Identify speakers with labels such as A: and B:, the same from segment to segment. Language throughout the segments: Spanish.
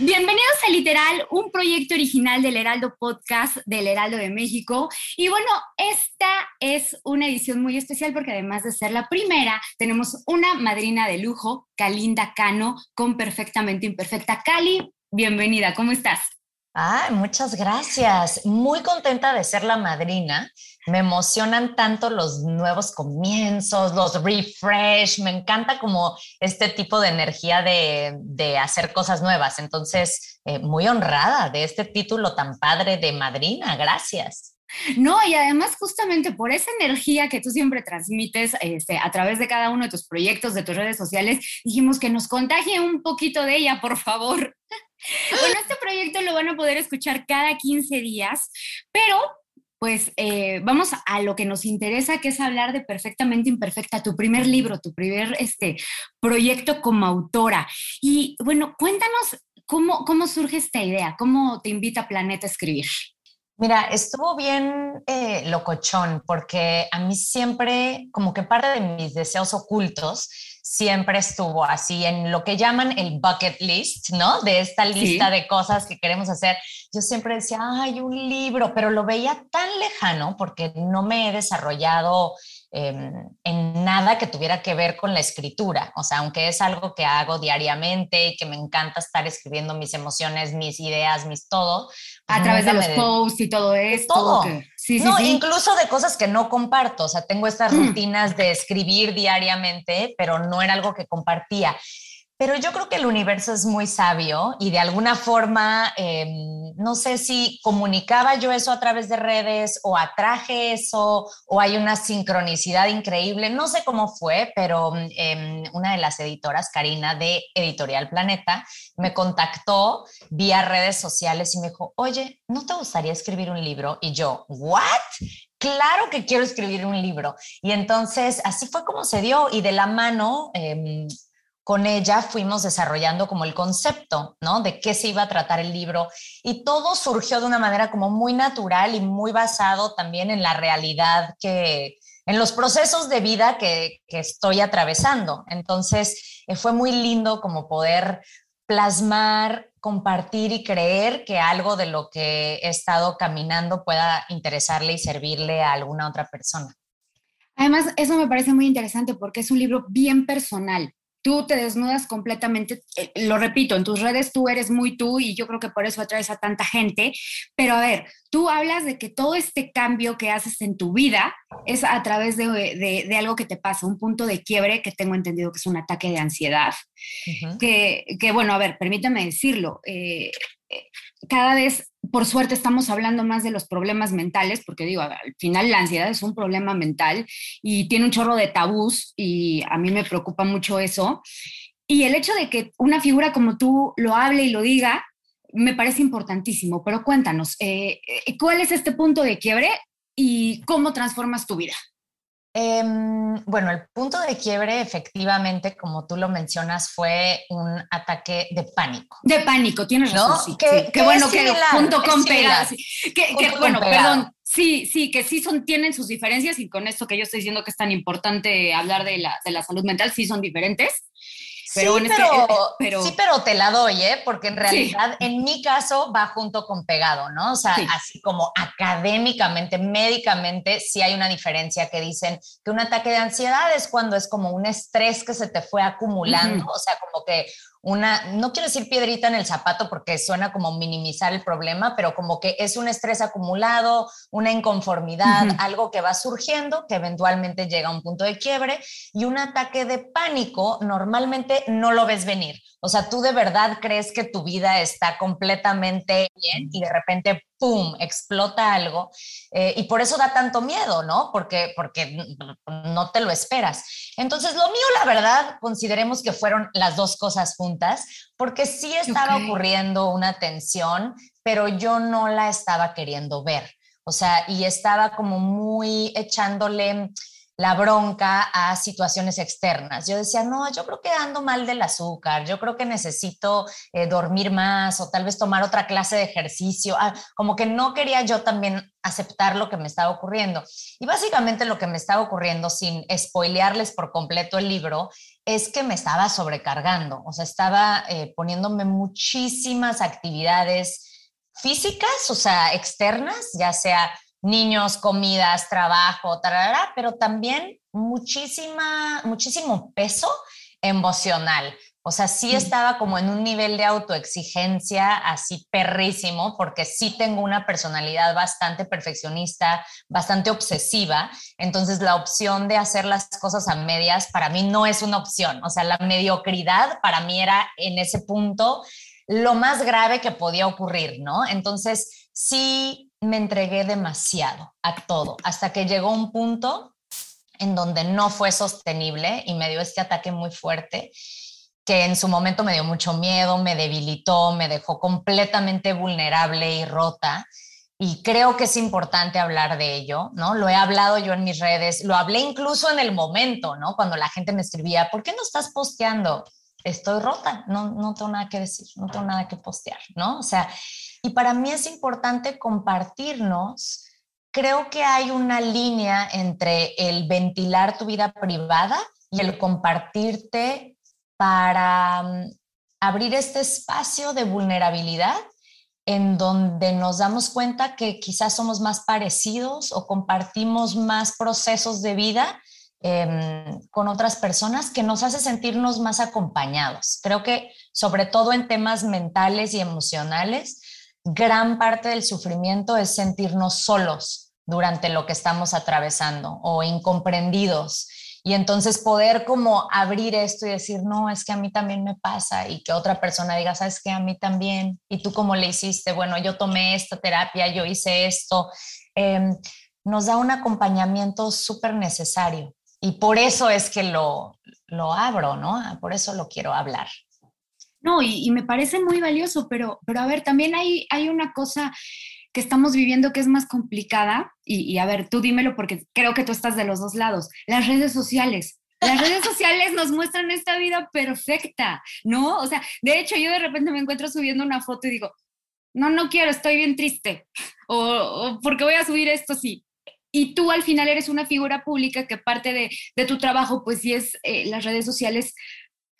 A: Bienvenidos a Literal, un proyecto original del Heraldo Podcast del Heraldo de México. Y bueno, esta es una edición muy especial porque además de ser la primera, tenemos una madrina de lujo, Kalinda Cano, con Perfectamente Imperfecta. Cali, bienvenida, ¿cómo estás?
B: Ay, muchas gracias. Muy contenta de ser la madrina. Me emocionan tanto los nuevos comienzos, los refresh. Me encanta como este tipo de energía de, hacer cosas nuevas. Entonces, eh, muy honrada de este título tan padre de madrina. Gracias.
A: No, y además justamente por esa energía que tú siempre transmites este, a través de cada uno de tus proyectos, de tus redes sociales, dijimos que nos contagie un poquito de ella, por favor. Bueno, este proyecto lo van a poder escuchar cada 15 días, pero pues eh, vamos a lo que nos interesa, que es hablar de Perfectamente Imperfecta, tu primer libro, tu primer este, proyecto como autora. Y bueno, cuéntanos cómo, cómo surge esta idea, cómo te invita Planeta a escribir.
B: Mira, estuvo bien eh, locochón porque a mí siempre, como que parte de mis deseos ocultos, siempre estuvo así en lo que llaman el bucket list, ¿no? De esta lista de cosas que queremos hacer. Yo siempre decía, ay, un libro, pero lo veía tan lejano porque no me he desarrollado Em, en nada que tuviera que ver con la escritura. O sea, aunque es algo que hago diariamente y que me encanta estar escribiendo mis emociones, mis ideas, mis todo.
A: A través de los posts y todo esto.
B: Todo. Sí, no, incluso de cosas que no comparto. O sea, tengo estas mm. rutinas de escribir diariamente, pero no era algo que compartía. Pero yo creo que el universo es muy sabio y de alguna forma, em, no sé si comunicaba yo eso a través de redes o atraje eso o hay una sincronicidad increíble, no sé cómo fue, pero em, una de las editoras, Karina de Editorial Planeta, me contactó vía redes sociales y me dijo, oye, ¿no te gustaría escribir un libro? Y yo, ¿what? claro que quiero escribir un libro. Y entonces así fue como se dio y de la mano em, con ella fuimos desarrollando como el concepto, ¿no? De qué se iba a tratar el libro y todo surgió de una manera como muy natural y muy basado también en la realidad que, en los procesos de vida que, estoy atravesando. Entonces, eh, fue muy lindo como poder plasmar, compartir y creer que algo de lo que he estado caminando pueda interesarle y servirle a alguna otra persona.
A: Además, eso me parece muy interesante porque es un libro bien personal tú te desnudas completamente, eh, lo repito, en tus redes tú eres muy tú y yo creo que por eso atraes a tanta gente, pero a ver, tú hablas de que todo este cambio que haces en tu vida es a través de, algo que te pasa, un punto de quiebre que tengo entendido que es un ataque de ansiedad, que, bueno, a ver, permítame decirlo, eh, eh, cada vez, por suerte, estamos hablando más de los problemas mentales, porque digo, al final la ansiedad es un problema mental y tiene un chorro de tabús y a mí me preocupa mucho eso. Y el hecho de que una figura como tú lo hable y lo diga, me parece importantísimo, pero cuéntanos, eh, eh, ¿cuál es este punto de quiebre y cómo transformas tu vida?
B: Em, bueno, el punto de quiebre efectivamente, como tú lo mencionas, fue un ataque de pánico.
A: De pánico, tienes razón. Sí, que, bueno que junto con pegas. Que, bueno, perdón. Sí, sí, que sí son, tienen sus diferencias y con esto que yo estoy diciendo que es tan importante hablar de la, de la salud mental, sí son diferentes.
B: Pero, sí, pero, sí, pero te la doy, ¿eh? Porque en realidad, en mi caso, va junto con pegado, ¿no? O sea, así como académicamente, médicamente, sí hay una diferencia que dicen que un ataque de ansiedad es cuando es como un estrés que se te fue acumulando, o sea, como que una, no quiero decir piedrita en el zapato porque suena como minimizar el problema, pero como que es un estrés acumulado, una inconformidad, algo que va surgiendo, que eventualmente llega a un punto de quiebre y un ataque de pánico normalmente no lo ves venir. O sea, tú de verdad crees que tu vida está completamente bien y de repente, ¡pum!, explota algo. Eh, y por eso da tanto miedo, ¿no? Porque, porque no te lo esperas. Entonces, lo mío, la verdad, consideremos que fueron las dos cosas juntas, porque sí estaba ocurriendo una tensión, pero yo no la estaba queriendo ver. O sea, y estaba como muy echándole la bronca a situaciones externas. Yo decía, no, yo creo que ando mal del azúcar, yo creo que necesito eh, dormir más o tal vez tomar otra clase de ejercicio. Ah, como que no quería yo también aceptar lo que me estaba ocurriendo. Y básicamente lo que me estaba ocurriendo, sin spoilearles por completo el libro, es que me estaba sobrecargando, o sea, estaba eh, poniéndome muchísimas actividades físicas, o sea, externas, ya sea niños, comidas, trabajo, pero también muchísima, muchísimo peso emocional. O sea, sí estaba como en un nivel de autoexigencia así perrísimo, porque sí tengo una personalidad bastante perfeccionista, bastante obsesiva. Entonces, la opción de hacer las cosas a medias para mí no es una opción. O sea, la mediocridad para mí era en ese punto lo más grave que podía ocurrir, ¿no? Entonces, sí me entregué demasiado a todo, hasta que llegó un punto en donde no fue sostenible y me dio este ataque muy fuerte que en su momento me dio mucho miedo, me debilitó, me dejó completamente vulnerable y rota. Y creo que es importante hablar de ello, ¿no? Lo he hablado yo en mis redes, lo hablé incluso en el momento, ¿no? Cuando la gente me escribía, ¿por qué no estás posteando? Estoy rota, no, no tengo nada que decir, no tengo nada que postear, ¿no? O sea, y para mí es importante compartirnos. Creo que hay una línea entre el ventilar tu vida privada y el compartirte para mm, abrir este espacio de vulnerabilidad en donde nos damos cuenta que quizás somos más parecidos o compartimos más procesos de vida em, con otras personas que nos hace sentirnos más acompañados. Creo que sobre todo en temas mentales y emocionales, gran parte del sufrimiento es sentirnos solos durante lo que estamos atravesando o incomprendidos. Y entonces poder como abrir esto y decir, no, es que a mí también me pasa y que otra persona diga, sabes que a mí también. ¿Y tú cómo le hiciste? Bueno, yo tomé esta terapia, yo hice esto. Em, nos da un acompañamiento súper necesario. Y por eso es que lo, lo abro, ¿no? Por eso lo quiero hablar.
A: No, y, me parece muy valioso, pero, pero a ver, también hay, hay una cosa que estamos viviendo que es más complicada, y, a ver, tú dímelo porque creo que tú estás de los dos lados, las redes sociales. Las redes sociales nos muestran esta vida perfecta, ¿no? O sea, de hecho yo de repente me encuentro subiendo una foto y digo, no, no quiero, estoy bien triste, o, porque voy a subir esto, sí. Y tú al final eres una figura pública que parte de, tu trabajo, pues sí es eh, las redes sociales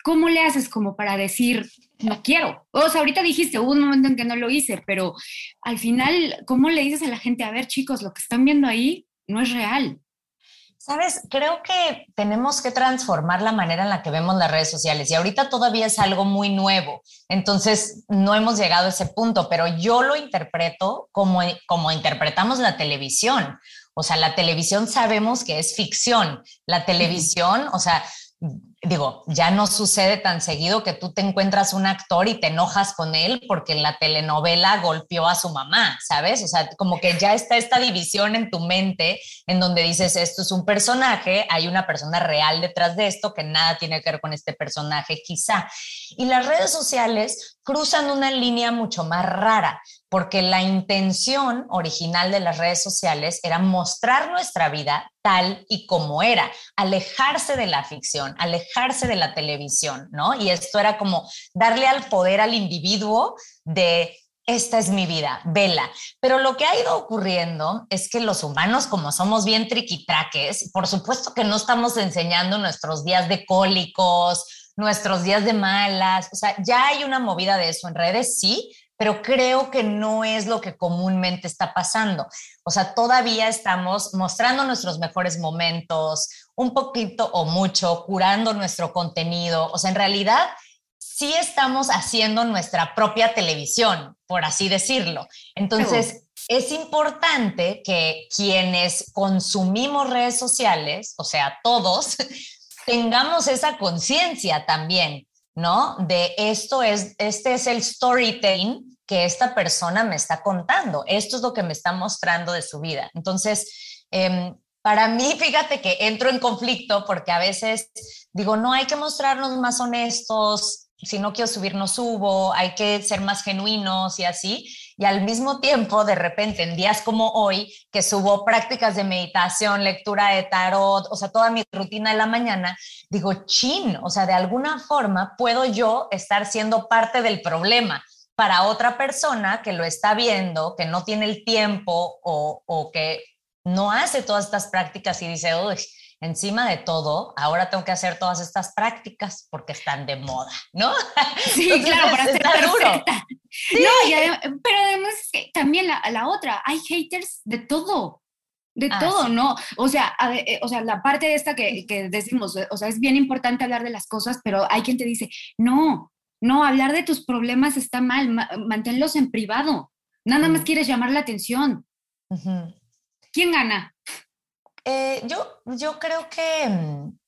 A: ¿cómo le haces como para decir, no quiero? O sea, ahorita dijiste, hubo un momento en que no lo hice, pero al final, ¿cómo le dices a la gente, a ver chicos, lo que están viendo ahí no es real?
B: Sabes, creo que tenemos que transformar la manera en la que vemos las redes sociales y ahorita todavía es algo muy nuevo, entonces no hemos llegado a ese punto, pero yo lo interpreto como, como interpretamos la televisión. O sea, la televisión sabemos que es ficción. La televisión, o sea, digo, ya no sucede tan seguido que tú te encuentras un actor y te enojas con él porque en la telenovela golpeó a su mamá, ¿sabes? O sea, como que ya está esta división en tu mente en donde dices, esto es un personaje, hay una persona real detrás de esto que nada tiene que ver con este personaje quizá. Y las redes sociales cruzan una línea mucho más rara, porque la intención original de las redes sociales era mostrar nuestra vida tal y como era, alejarse de la ficción, alejarse de la televisión, ¿no? Y esto era como darle al poder al individuo de esta es mi vida, vela. Pero lo que ha ido ocurriendo es que los humanos, como somos bien triquitraques, por supuesto que no estamos enseñando nuestros días de cólicos, nuestros días de malas, o sea, ya hay una movida de eso en redes, sí, pero creo que no es lo que comúnmente está pasando. O sea, todavía estamos mostrando nuestros mejores momentos, un poquito o mucho, curando nuestro contenido. O sea, en realidad sí estamos haciendo nuestra propia televisión, por así decirlo. Entonces, es importante que quienes consumimos redes sociales, o sea, todos, tengamos esa conciencia también, ¿no? De esto es, este es el storytelling que esta persona me está contando, esto es lo que me está mostrando de su vida. Entonces, em, para mí, fíjate que entro en conflicto porque a veces digo, no hay que mostrarnos más honestos, si no quiero subir, no subo, hay que ser más genuinos y así. Y al mismo tiempo, de repente, en días como hoy, que subo prácticas de meditación, lectura de tarot, o sea, toda mi rutina de la mañana, digo, chin, o sea, de alguna forma puedo yo estar siendo parte del problema para otra persona que lo está viendo, que no tiene el tiempo o, o que no hace todas estas prácticas y dice, uy, encima de todo, ahora tengo que hacer todas estas prácticas porque están de moda, ¿no?
A: Sí, claro, para ser perfecta. No, pero además también la, la, otra, hay haters de todo. De ah, todo, ¿no? O sea, eh, o sea, la parte esta que, que decimos, o sea, es bien importante hablar de las cosas, pero hay quien te dice, no, no, hablar de tus problemas está mal, manténlos en privado. Nada más mm. quieres llamar la atención. ¿Quién gana?
B: Eh, yo, yo creo que, mm,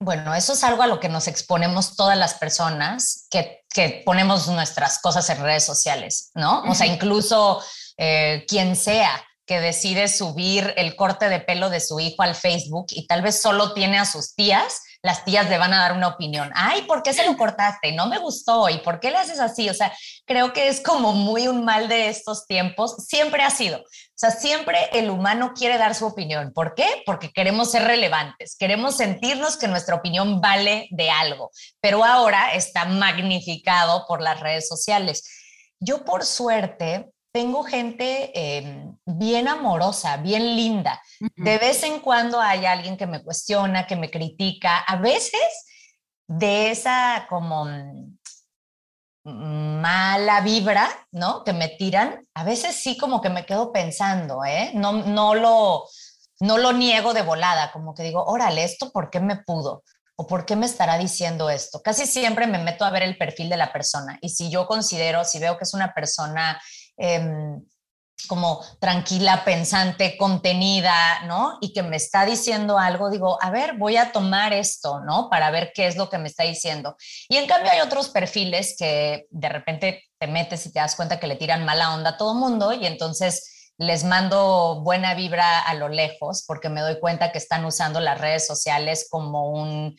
B: bueno, eso es algo a lo que nos exponemos todas las personas que, que ponemos nuestras cosas en redes sociales, ¿no? O sea, incluso eh, quien sea que decide subir el corte de pelo de su hijo al Facebook y tal vez solo tiene a sus tías, las tías le van a dar una opinión. Ay, ¿por qué se lo cortaste? No me gustó. ¿Y por qué le haces así? O sea, creo que es como muy un mal de estos tiempos. Siempre ha sido. O sea, siempre el humano quiere dar su opinión. ¿Por qué? Porque queremos ser relevantes. Queremos sentirnos que nuestra opinión vale de algo. Pero ahora está magnificado por las redes sociales. Yo, por suerte, tengo gente em, bien amorosa, bien linda. De vez en cuando hay alguien que me cuestiona, que me critica. A veces de esa como mm, mala vibra, ¿no? Que me tiran, a veces sí como que me quedo pensando, ¿eh? No, no, lo, no lo niego de volada, como que digo, órale, ¿esto por qué me pudo? ¿O por qué me estará diciendo esto? Casi siempre me meto a ver el perfil de la persona y si yo considero, si veo que es una persona Em, como tranquila, pensante, contenida, ¿no? Y que me está diciendo algo, digo, a ver, voy a tomar esto, ¿no? Para ver qué es lo que me está diciendo. Y en cambio hay otros perfiles que de repente te metes y te das cuenta que le tiran mala onda a todo mundo y entonces les mando buena vibra a lo lejos porque me doy cuenta que están usando las redes sociales como un,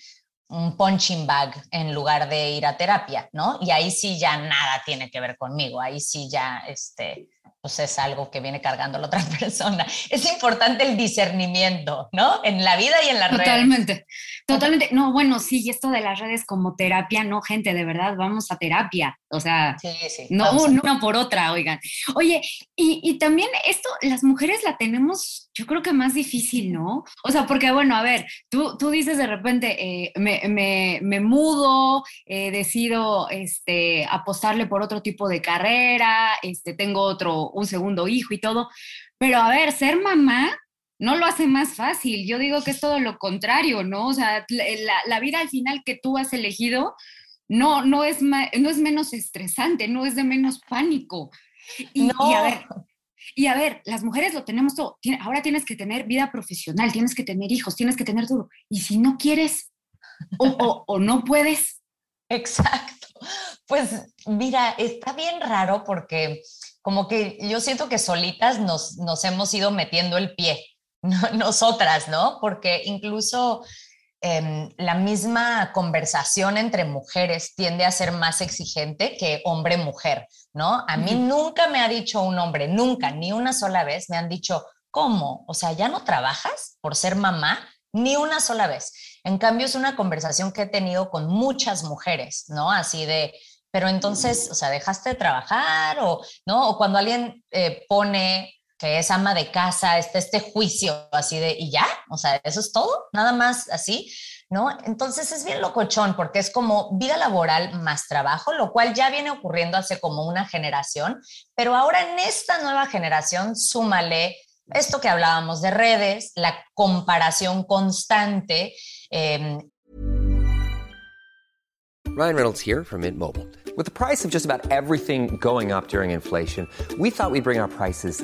B: un punching bag en lugar de ir a terapia, ¿no? Y ahí sí ya nada tiene que ver conmigo, ahí sí ya, este, pues es algo que viene cargando la otra persona. Es importante el discernimiento, ¿no? En la vida y en la.
A: Totalmente, totalmente. No, bueno, sí, y esto de las redes como terapia, no, gente, de verdad, vamos a terapia. O sea, no una por otra, oigan. Oye, y, y también esto, las mujeres la tenemos yo creo que más difícil, ¿no? O sea, porque bueno, a ver, tú, tú dices de repente, eh, me, me, me, mudo, eh, decido este, apostarle por otro tipo de carrera, este, tengo otro, un segundo hijo y todo, pero a ver, ser mamá no lo hace más fácil. Yo digo que es todo lo contrario, ¿no? O sea, la, la vida al final que tú has elegido no, no, es, no es menos estresante, no es de menos pánico. Y, no. y a ver, y a ver, las mujeres lo tenemos todo. Ahora tienes que tener vida profesional, tienes que tener hijos, tienes que tener todo. Y si no quieres o, o, no puedes.
B: Exacto. Pues mira, está bien raro porque como que yo siento que solitas nos, nos hemos ido metiendo el pie, nosotras, ¿no? Porque incluso Em, la misma conversación entre mujeres tiende a ser más exigente que hombre-mujer, ¿no? A mí nunca me ha dicho un hombre, nunca, ni una sola vez me han dicho, ¿cómo? O sea, ¿ya no trabajas por ser mamá? Ni una sola vez. En cambio, es una conversación que he tenido con muchas mujeres, ¿no? Así de, pero entonces, o sea, dejaste de trabajar o, ¿no? O cuando alguien eh, pone es ama de casa, está este juicio así de, y ya, o sea, eso es todo, nada más así, ¿no? Entonces es bien locochón porque es como vida laboral más trabajo, lo cual ya viene ocurriendo hace como una generación, pero ahora en esta nueva generación, súmale esto que hablábamos de redes, la comparación constante. Eh,
C: Ryan Reynolds here from Mint Mobile. With the price of just about everything going up during inflation, we thought we'd bring our prices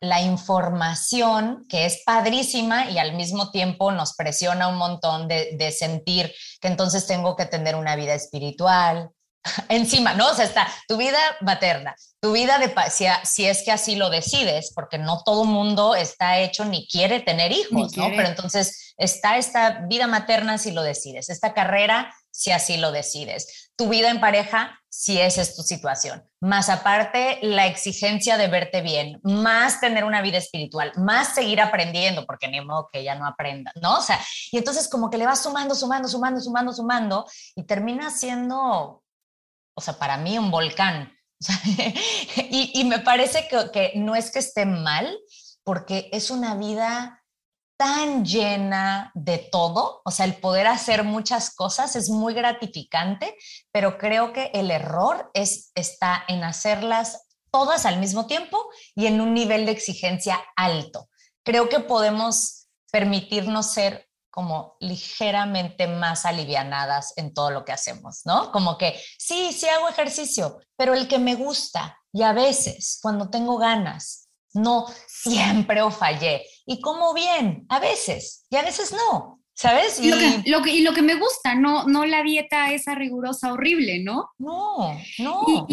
B: La información que es padrísima y al mismo tiempo nos presiona un montón de, de sentir que entonces tengo que tener una vida espiritual, encima, ¿no? O sea, está tu vida materna, tu vida de si, si, es que así lo decides, porque no todo mundo está hecho ni quiere tener hijos, quiere. ¿no? Pero entonces está esta vida materna si lo decides, esta carrera si así lo decides, tu vida en pareja si esa es tu situación, más aparte la exigencia de verte bien, más tener una vida espiritual, más seguir aprendiendo, porque ni modo que ya no aprenda, ¿no? O sea, y entonces como que le vas sumando, sumando, sumando, sumando, sumando, y termina siendo o sea, para mí un volcán. y, y, me parece que, que, no es que esté mal, porque es una vida tan llena de todo, o sea, el poder hacer muchas cosas es muy gratificante, pero creo que el error es, está en hacerlas todas al mismo tiempo y en un nivel de exigencia alto. Creo que podemos permitirnos ser como ligeramente más alivianadas en todo lo que hacemos, ¿no? Como que sí, sí hago ejercicio, pero el que me gusta y a veces cuando tengo ganas, no siempre o fallé. Y como bien, a veces y a veces no. ¿Sabes?
A: Y lo que, lo que, y lo que me gusta, no, no la dieta esa rigurosa horrible, ¿no?
B: No, no.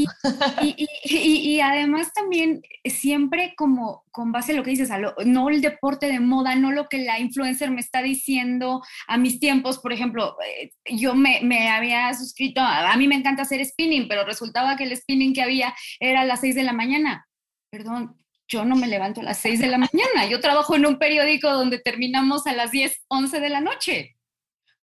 A: Y, y, y, y, además también siempre como con base a lo que dices, a lo, no el deporte de moda, no lo que la influencer me está diciendo a mis tiempos, por ejemplo, eh, yo me, me había suscrito, a, a mí me encanta hacer spinning, pero resultaba que el spinning que había era a las 6 de la mañana. Perdón, yo no me levanto a las 6 de la mañana. Yo trabajo en un periódico donde terminamos a las 10, 11 de la noche.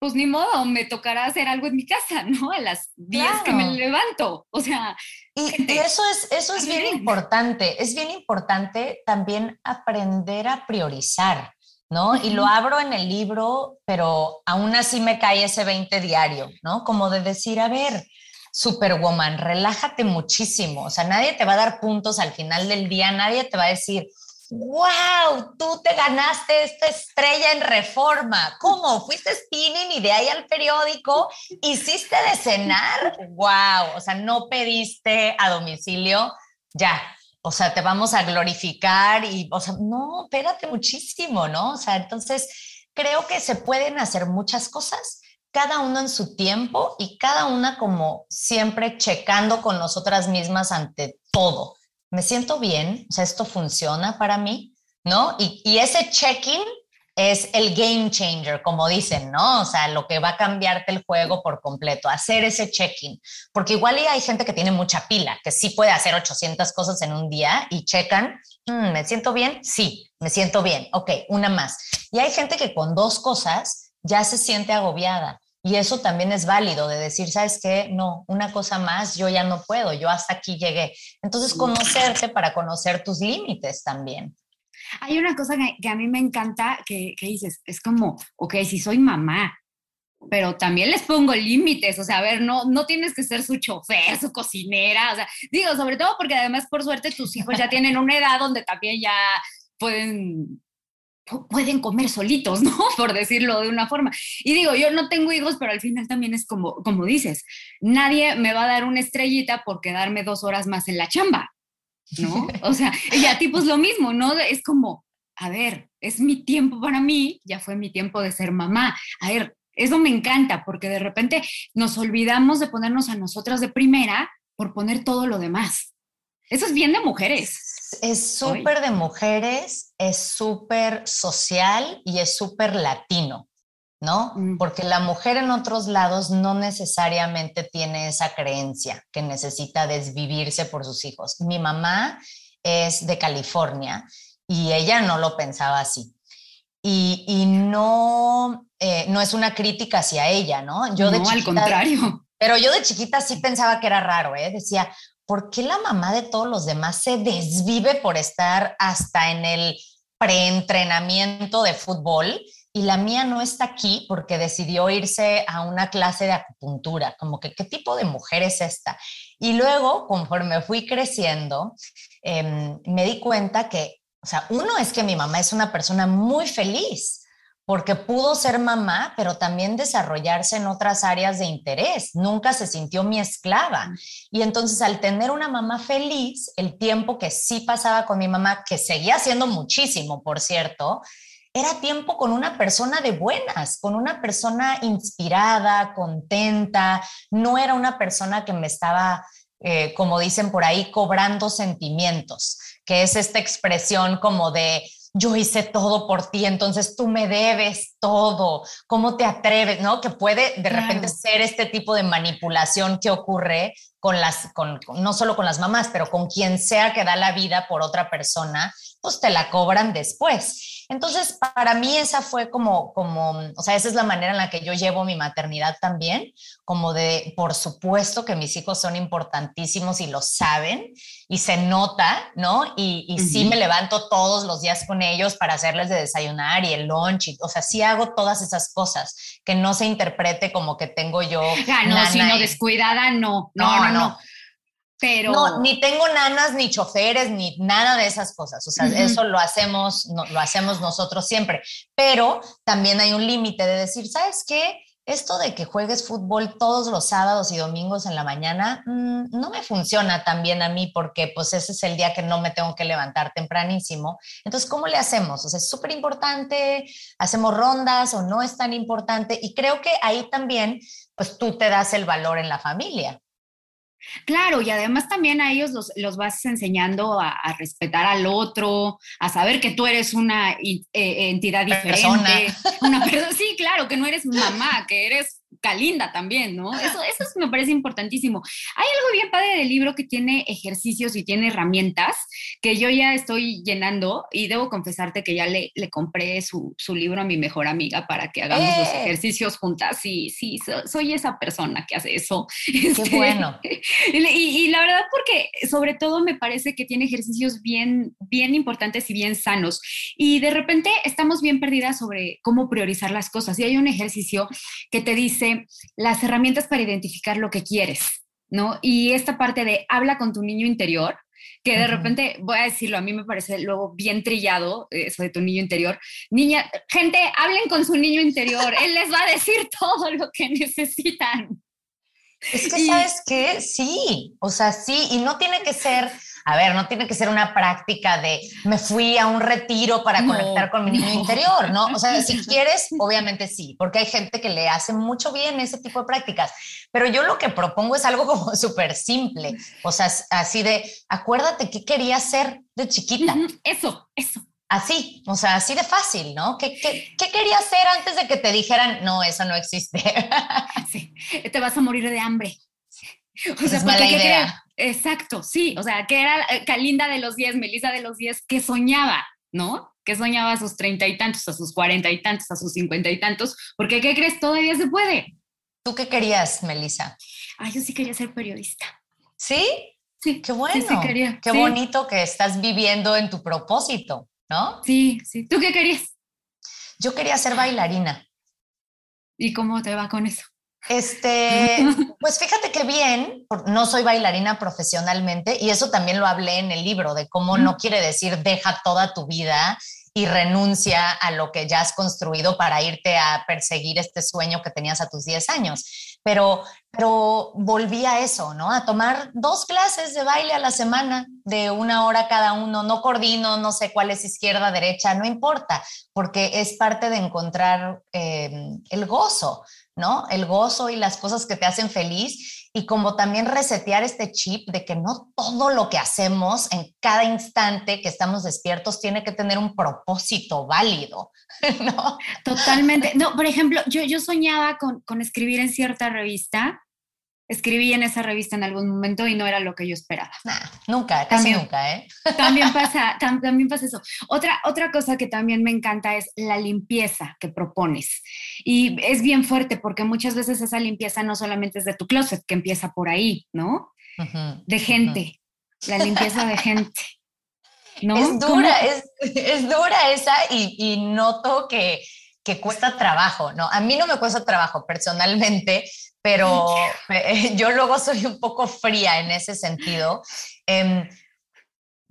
A: Pues ni modo, me tocará hacer algo en mi casa, ¿no? A las 10 claro. que me levanto. O sea.
B: Y, y eso es, eso es bien importante. Es bien importante también aprender a priorizar, ¿no? Uh -huh. Y lo abro en el libro, pero aún así me cae ese 20 diario, ¿no? Como de decir, a ver, Superwoman, relájate muchísimo. O sea, nadie te va a dar puntos al final del día, nadie te va a decir, wow, tú te ganaste esta estrella en reforma. ¿Cómo? ¿Fuiste spinning y de ahí al periódico? ¿Hiciste de cenar? Wow, o sea, no pediste a domicilio, ya. O sea, te vamos a glorificar y, o sea, no, espérate muchísimo, ¿no? O sea, entonces creo que se pueden hacer muchas cosas cada uno en su tiempo y cada una como siempre checando con nosotras mismas ante todo. Me siento bien, o sea, esto funciona para mí, ¿no? Y, y ese check-in es el game changer, como dicen, ¿no? O sea, lo que va a cambiarte el juego por completo, hacer ese check-in. Porque igual hay gente que tiene mucha pila, que sí puede hacer 800 cosas en un día y checan, mm, ¿me siento bien? Sí, me siento bien. Ok, una más. Y hay gente que con dos cosas ya se siente agobiada. Y eso también es válido de decir, ¿sabes qué? No, una cosa más, yo ya no puedo, yo hasta aquí llegué. Entonces, conocerte para conocer tus límites también.
A: Hay una cosa que, que a mí me encanta que, que, dices, es como, ok, si soy mamá, pero también les pongo límites, o sea, a ver, no, no tienes que ser su chofer, su cocinera, o sea, digo, sobre todo porque además, por suerte, tus hijos ya tienen una edad donde también ya pueden pueden comer solitos, ¿no? Por decirlo de una forma. Y digo, yo no tengo hijos, pero al final también es como, como dices, nadie me va a dar una estrellita por quedarme dos horas más en la chamba, ¿no? O sea, y a ti pues lo mismo, ¿no? Es como, a ver, es mi tiempo para mí, ya fue mi tiempo de ser mamá. A ver, eso me encanta porque de repente nos olvidamos de ponernos a nosotras de primera por poner todo lo demás. Eso es bien de mujeres.
B: Es súper de mujeres, es súper social y es súper latino, ¿no?
A: Mm.
B: Porque la mujer en otros lados no necesariamente tiene esa creencia que necesita desvivirse por sus hijos. Mi mamá es de California y ella no lo pensaba así. Y, y no, eh, no es una crítica hacia ella, ¿no?
A: Yo de al contrario.
B: Pero yo de chiquita sí pensaba que era raro, ¿eh? Decía, ¿por qué la mamá de todos los demás se desvive por estar hasta en el preentrenamiento de fútbol? Y la mía no está aquí porque decidió irse a una clase de acupuntura, como que qué tipo de mujer es esta. Y luego, conforme fui creciendo, em, me di cuenta que, o sea, uno es que mi mamá es una persona muy feliz, porque pudo ser mamá, pero también desarrollarse en otras áreas de interés. Nunca se sintió mi esclava. Y entonces al tener una mamá feliz, el tiempo que sí pasaba con mi mamá, que seguía siendo muchísimo, por cierto, era tiempo con una persona de buenas, con una persona inspirada, contenta, no era una persona que me estaba, eh, como dicen por ahí, cobrando sentimientos, que es esta expresión como de yo hice todo por ti, entonces tú me debes todo, ¿cómo te atreves? ¿No? Que puede de repente ser este tipo de manipulación que ocurre con las, con, no solo con las mamás, pero con quien sea que da la vida por otra persona, pues te la cobran después. Entonces, para mí esa fue como, como, o sea, esa es la manera en la que yo llevo mi maternidad también, como de, por supuesto que mis hijos son importantísimos y lo saben y se nota, ¿no? Y, y sí me levanto todos los días con ellos para hacerles de desayunar y el lunch, y, o sea, sí hago todas esas cosas, que no se interprete como que tengo yo...
A: Ah, no, sino descuidada, no, no, no. no. Pero...
B: No, ni tengo nanas, ni choferes, ni nada de esas cosas. O sea, eso lo hacemos, no, lo hacemos nosotros siempre. Pero también hay un límite de decir, ¿sabes qué? Esto de que juegues fútbol todos los sábados y domingos en la mañana mm, no me funciona tan bien a mí porque pues ese es el día que no me tengo que levantar tempranísimo. Entonces, ¿cómo le hacemos? O sea, es súper importante, hacemos rondas o no es tan importante y creo que ahí también pues tú te das el valor en la familia.
A: Claro, y además también a ellos los, los vas enseñando a, respetar al otro, a saber que tú eres una eh, entidad diferente. Una persona, sí, claro, que no eres mamá, que eres Calinda también, ¿no? Eso, eso me parece importantísimo. Hay algo bien padre del libro que tiene ejercicios y tiene herramientas que yo ya estoy llenando y debo confesarte que ya le, le compré su, su, libro a mi mejor amiga para que hagamos los ¡Eh! ejercicios juntas. Sí, sí, soy esa persona que hace eso.
B: Qué este, bueno.
A: Y, y, la verdad porque sobre todo me parece que tiene ejercicios bien, bien importantes y bien sanos. Y de repente estamos bien perdidas sobre cómo priorizar las cosas. Y hay un ejercicio que te dice, las herramientas para identificar lo que quieres, ¿no? Y esta parte de habla con tu niño interior, que de repente, voy a decirlo, a mí me parece luego bien trillado eso de tu niño interior. Niña, gente, hablen con su niño interior, él les va a decir todo lo que necesitan.
B: Es que, ¿sabes qué? Sí, o sea, sí, y no tiene que ser a ver, no tiene que ser una práctica de me fui a un retiro para conectar con mi niño interior, ¿no? O sea, si quieres, obviamente sí, porque hay gente que le hace mucho bien ese tipo de prácticas. Pero yo lo que propongo es algo como súper simple, o sea, así de, acuérdate qué querías ser de chiquita.
A: Eso, eso.
B: Así, o sea, así de fácil, ¿no? ¿Qué, qué, qué querías ser antes de que te dijeran, no, eso no existe?
A: sí, te vas a morir de hambre.
B: O sea, es mala idea.
A: Exacto, sí, o sea, que era eh, Calinda de los 10, Melissa de los 10, que soñaba, ¿no? Que soñaba a sus treinta y tantos, a sus cuarenta y tantos, a sus cincuenta y tantos, porque ¿qué crees? Todavía se puede.
B: ¿Tú qué querías, Melissa?
A: Ah, yo sí quería ser periodista.
B: ¿Sí?
A: Sí.
B: Qué bueno.
A: Sí, quería.
B: Qué bonito que estás viviendo en tu propósito, ¿no?
A: Sí, sí. ¿Tú qué querías?
B: Yo quería ser bailarina.
A: ¿Y cómo te va con eso?
B: Este, pues fíjate que bien, no soy bailarina profesionalmente y eso también lo hablé en el libro de cómo no quiere decir deja toda tu vida y renuncia a lo que ya has construido para irte a perseguir este sueño que tenías a tus 10 años. Pero, pero volví a eso, ¿no? A tomar dos clases de baile a la semana, de una hora cada uno. No coordino, no sé cuál es izquierda, derecha, no importa, porque es parte de encontrar eh, el gozo. ¿no? El gozo y las cosas que te hacen feliz. Y como también resetear este chip de que no todo lo que hacemos en cada instante que estamos despiertos tiene que tener un propósito válido, ¿no?
A: Totalmente. No, por ejemplo, yo, yo soñaba con, con escribir en cierta revista escribí en esa revista en algún momento y no era lo que yo esperaba.
B: nunca, casi nunca, ¿eh?
A: También pasa, también pasa eso. Otra, otra cosa que también me encanta es la limpieza que propones. Y es bien fuerte porque muchas veces esa limpieza no solamente es de tu closet, que empieza por ahí, ¿no? de gente, la limpieza de gente. ¿no?
B: Es dura, es, es, dura esa y, y noto que, que cuesta trabajo, ¿no? A mí no me cuesta trabajo personalmente, pero yo luego soy un poco fría en ese sentido. Em,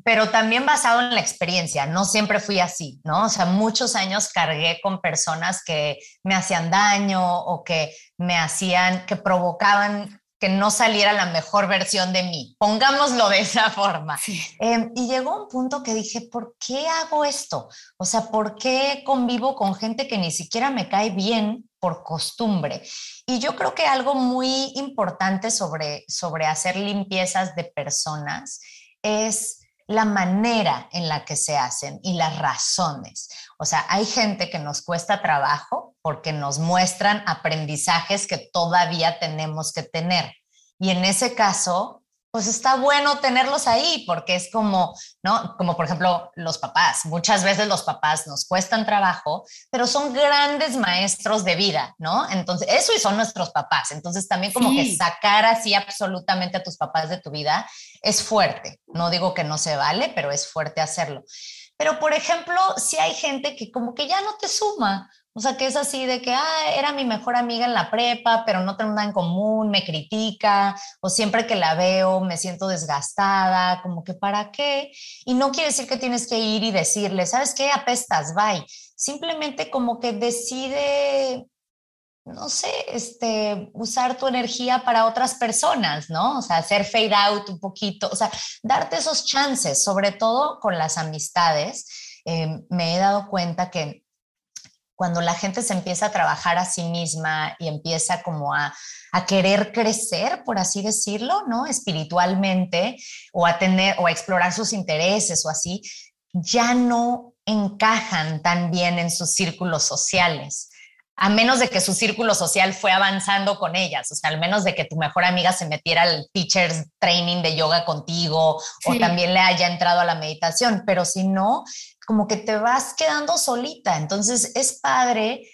B: pero también basado en la experiencia, no siempre fui así, ¿no? O sea, muchos años cargué con personas que me hacían daño o que me hacían, que provocaban que no saliera la mejor versión de mí, pongámoslo de esa forma. Em, y llegó un punto que dije, ¿por qué hago esto? O sea, ¿por qué convivo con gente que ni siquiera me cae bien por costumbre? Y yo creo que algo muy importante sobre, sobre hacer limpiezas de personas es la manera en la que se hacen y las razones. O sea, hay gente que nos cuesta trabajo porque nos muestran aprendizajes que todavía tenemos que tener. Y en ese caso, pues está bueno tenerlos ahí porque es como, ¿no? Como por ejemplo los papás. Muchas veces los papás nos cuestan trabajo, pero son grandes maestros de vida, ¿no? Entonces, eso y son nuestros papás. Entonces, también como que sacar así absolutamente a tus papás de tu vida es fuerte. No digo que no se vale, pero es fuerte hacerlo. Pero, por ejemplo, si hay gente que como que ya no te suma, o sea, que es así de que, ah, era mi mejor amiga en la prepa, pero no tenemos nada en común, me critica, o siempre que la veo me siento desgastada, como que para qué. Y no quiere decir que tienes que ir y decirle, ¿sabes qué? Apestas, bye. Simplemente como que decide no sé, este, usar tu energía para otras personas, ¿no? O sea, hacer fade out un poquito, o sea, darte esos chances, sobre todo con las amistades. Eh, me he dado cuenta que cuando la gente se empieza a trabajar a sí misma y empieza como a, a, querer crecer, por así decirlo, ¿no? Espiritualmente o a tener o a explorar sus intereses o así, ya no encajan tan bien en sus círculos sociales a menos de que su círculo social fue avanzando con ellas, o sea, al menos de que tu mejor amiga se metiera al teacher's training de yoga contigo o también le haya entrado a la meditación, pero si no, como que te vas quedando solita. Entonces es padre,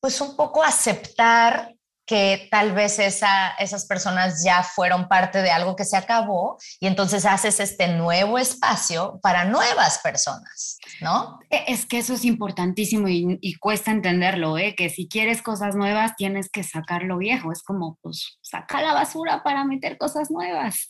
B: pues un poco aceptar que tal vez esa, esas personas ya fueron parte de algo que se acabó y entonces haces este nuevo espacio para nuevas personas, ¿no?
A: E, es que eso es importantísimo y, cuesta entenderlo, ¿eh? que si quieres cosas nuevas tienes que sacar lo viejo, es como, pues, saca la basura para meter cosas nuevas.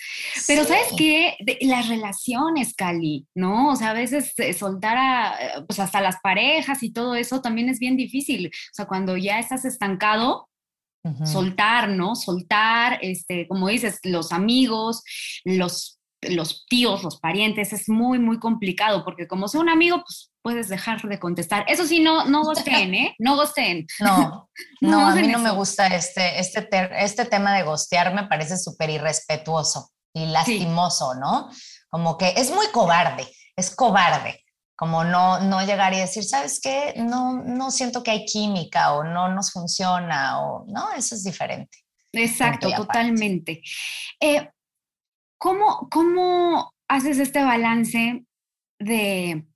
A: Pero ¿sabes qué? las relaciones, Cali, ¿no? O sea, a veces eh, soltar a, eh, pues hasta las parejas y todo eso también es bien difícil. O sea, cuando ya estás estancado, soltar, ¿no? Soltar, este, como dices, los amigos, los, los tíos, los parientes, es muy, muy complicado porque como sea un amigo, pues puedes dejar de contestar. Eso sí, no, no gosten, ¿eh? No gosten.
B: No, no, a mí no me gusta este, este, este tema de gostear, me parece súper irrespetuoso y lastimoso, ¿no? Como que es muy cobarde, es cobarde como no, no llegar y decir, ¿sabes qué? No, no siento que hay química o no nos funciona o no, eso es diferente.
A: Exacto, totalmente. Eh, ¿cómo, ¿Cómo haces este balance de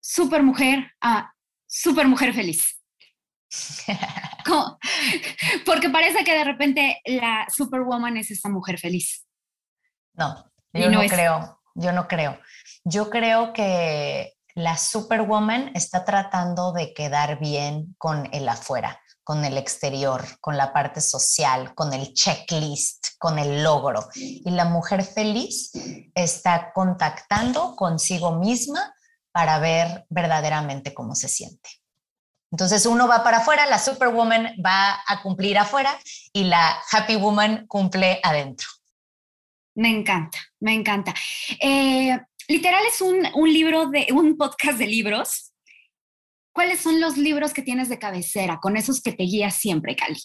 A: super mujer a super mujer feliz? Porque parece que de repente la superwoman es esa mujer feliz.
B: No, yo no, creo, yo no creo. Yo creo que la Superwoman está tratando de quedar bien con el afuera, con el exterior, con la parte social, con el checklist, con el logro. Y la mujer feliz está contactando consigo misma para ver verdaderamente cómo se siente. Entonces uno va para afuera, la Superwoman va a cumplir afuera y la Happy Woman cumple adentro.
A: Me encanta, me encanta. Eh, literal es un, libro de, un podcast de libros. ¿Cuáles son los libros que tienes de cabecera, con esos que te guías siempre, Cali?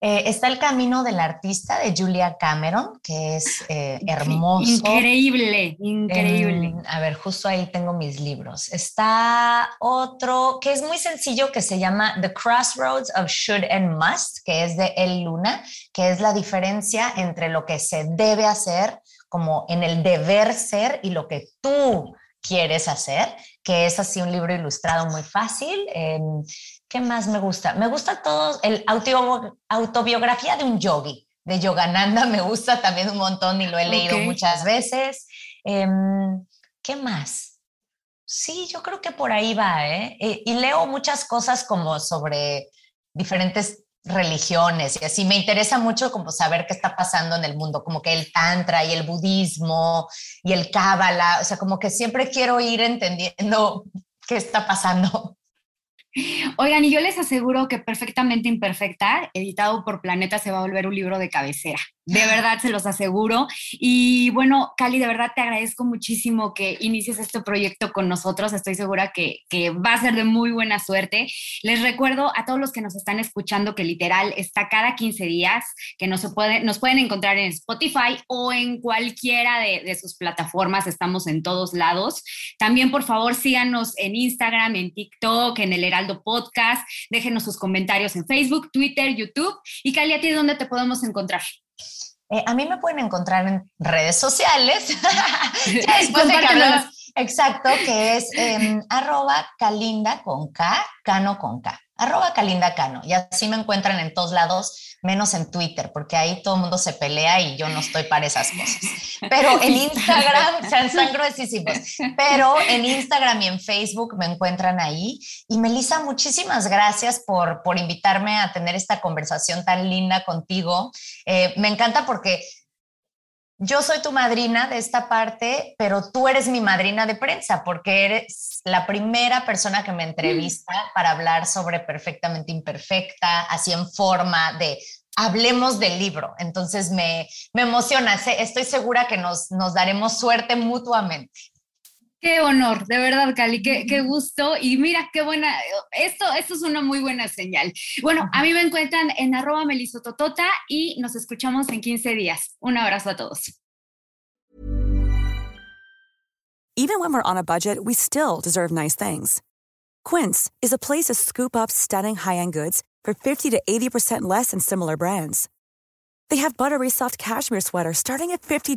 B: Eh, está El Camino del Artista de Julia Cameron, que es eh, hermoso.
A: Increíble, increíble.
B: a ver, justo ahí tengo mis libros. Está otro que es muy sencillo que se llama The Crossroads of Should and Must, que es de El Luna, que es la diferencia entre lo que se debe hacer, como en el deber ser, y lo que tú quieres hacer, que es así un libro ilustrado muy fácil. ¿Qué más me gusta? Me gusta todo, el autobiografía de un yogi, de Yogananda, me gusta también un montón y lo he leído muchas veces. Em, ¿Qué más? Sí, yo creo que por ahí va, ¿eh? Y, leo muchas cosas como sobre diferentes religiones y así me interesa mucho como saber qué está pasando en el mundo, como que el tantra y el budismo y el cábala, o sea, como que siempre quiero ir entendiendo qué está pasando.
A: Oigan, y yo les aseguro que Perfectamente Imperfecta, editado por Planeta, se va a volver un libro de cabecera. De verdad, se los aseguro. Y bueno, Cali, de verdad te agradezco muchísimo que inicies este proyecto con nosotros. Estoy segura que, va a ser de muy buena suerte. Les recuerdo a todos los que nos están escuchando que literal está cada 15 días, que nos, puede, nos pueden encontrar en Spotify o en cualquiera de, de sus plataformas. Estamos en todos lados. También, por favor, síganos en Instagram, en TikTok, en el Heraldo Podcast. Déjenos sus comentarios en Facebook, Twitter, YouTube. Y Cali, ¿a ti dónde te podemos encontrar?
B: Eh, a mí me pueden encontrar en redes sociales. después de que exacto, que es em, arroba calinda con K, cano con K. Arroba calinda cano. Y así me encuentran en todos lados menos en Twitter, porque ahí todo el mundo se pelea y yo no estoy para esas cosas. Pero en Instagram, están gruesísimos, pero en Instagram y en Facebook me encuentran ahí. Y Melissa, muchísimas gracias por, por invitarme a tener esta conversación tan linda contigo. Eh, me encanta porque yo soy tu madrina de esta parte, pero tú eres mi madrina de prensa porque eres la primera persona que me entrevista para hablar sobre Perfectamente Imperfecta, así en forma de hablemos del libro. Entonces me, me emociona, estoy segura que nos, nos daremos suerte mutuamente.
A: Qué honor, de verdad, Cali, qué, qué, gusto. Y mira, qué buena, esto, esto es una muy buena señal. Bueno, a mí me encuentran en arroba melisototota y nos escuchamos en 15 días. Un abrazo a todos.
D: Even when we're on a budget, we still deserve nice things. Quince is a place to scoop up stunning high-end goods for 50 to 80% less than similar brands. They have buttery soft cashmere sweaters starting at $50